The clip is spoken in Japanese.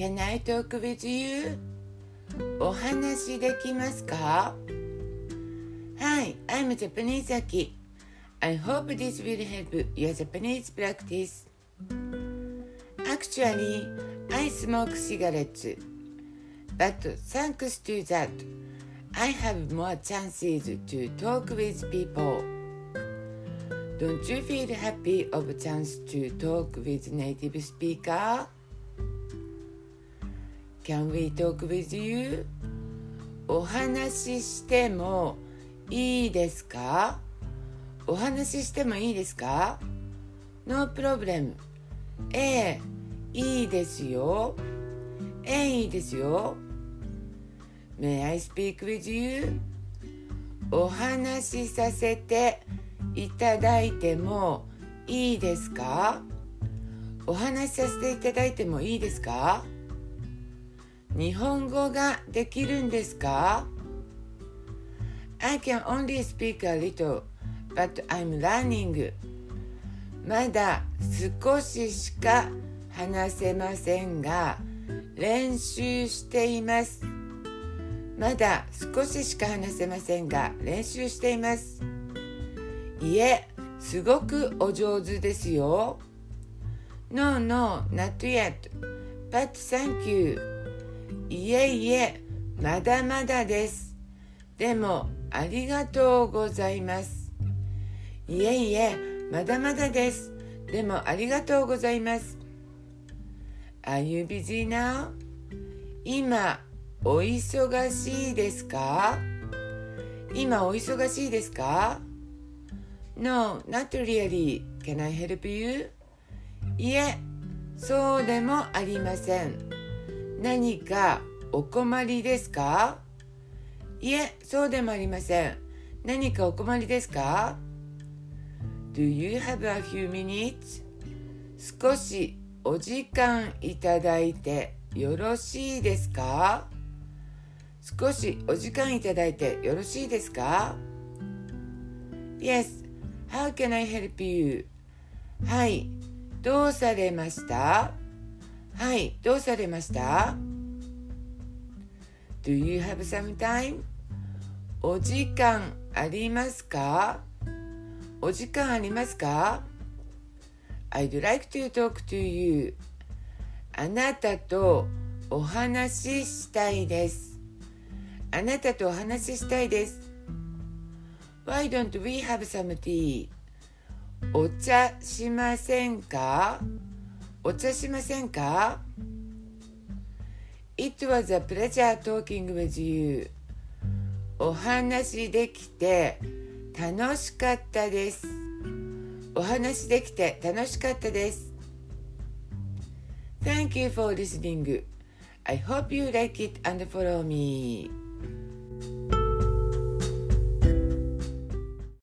Can I talk with you? お話できますか Hi, I'm Japanese Aki. I hope this will help your Japanese practice. Actually, I smoke cigarettes. But thanks to that, I have more chances to talk with people. Don't you feel happy of a chance to talk with native speaker? Can we talk with you? お話ししてもいいですか？お話ししてもいいですか ?No problem. ええ、いいですよ。ええ、いいですよ。May I speak with you? お話しさせていただいてもいいですか？お話しさせていただいてもいいですか？日本語ができるんですか ?I can only speak a little, but I'm learning. まだ少ししか話せませんが練習しています。まだ少ししか話せませんが練習しています。いえ、すごくお上手ですよ。No, no, not yet. But thank you. いえいえ、まだまだです。でも、ありがとうございます。いえいえ、まだまだです。でも、ありがとうございます。Are you busy now? 今、お忙しいですか？今、お忙しいですか ?No, not really. Can I help you? いえ、そうでもありません。何かお困りですか？いえ、そうでもありません。何かお困りですか ?Do you have a few minutes? 少しお時間いただいてよろしいですか？少しお時間いただいてよろしいですか ?Yes, how can I help you? はい、どうされました？はい、どうされました ?Do you have some time? お時間ありますか？お時間ありますか ?I'd like to talk to you. あなたとお話ししたいです。あなたとお話ししたいです。Why don't we have some tea? お茶しませんか？お茶しませんか ?It was a pleasure talking with you. お話できて楽しかったです。お話できて楽しかったです。Thank you for listening. I hope you like it and follow me.